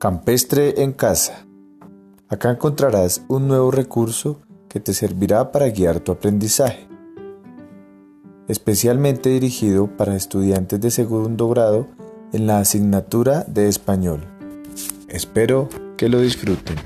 Campestre en casa. Acá encontrarás un nuevo recurso que te servirá para guiar tu aprendizaje, especialmente dirigido para estudiantes de segundo grado en la asignatura de español. Espero que lo disfruten.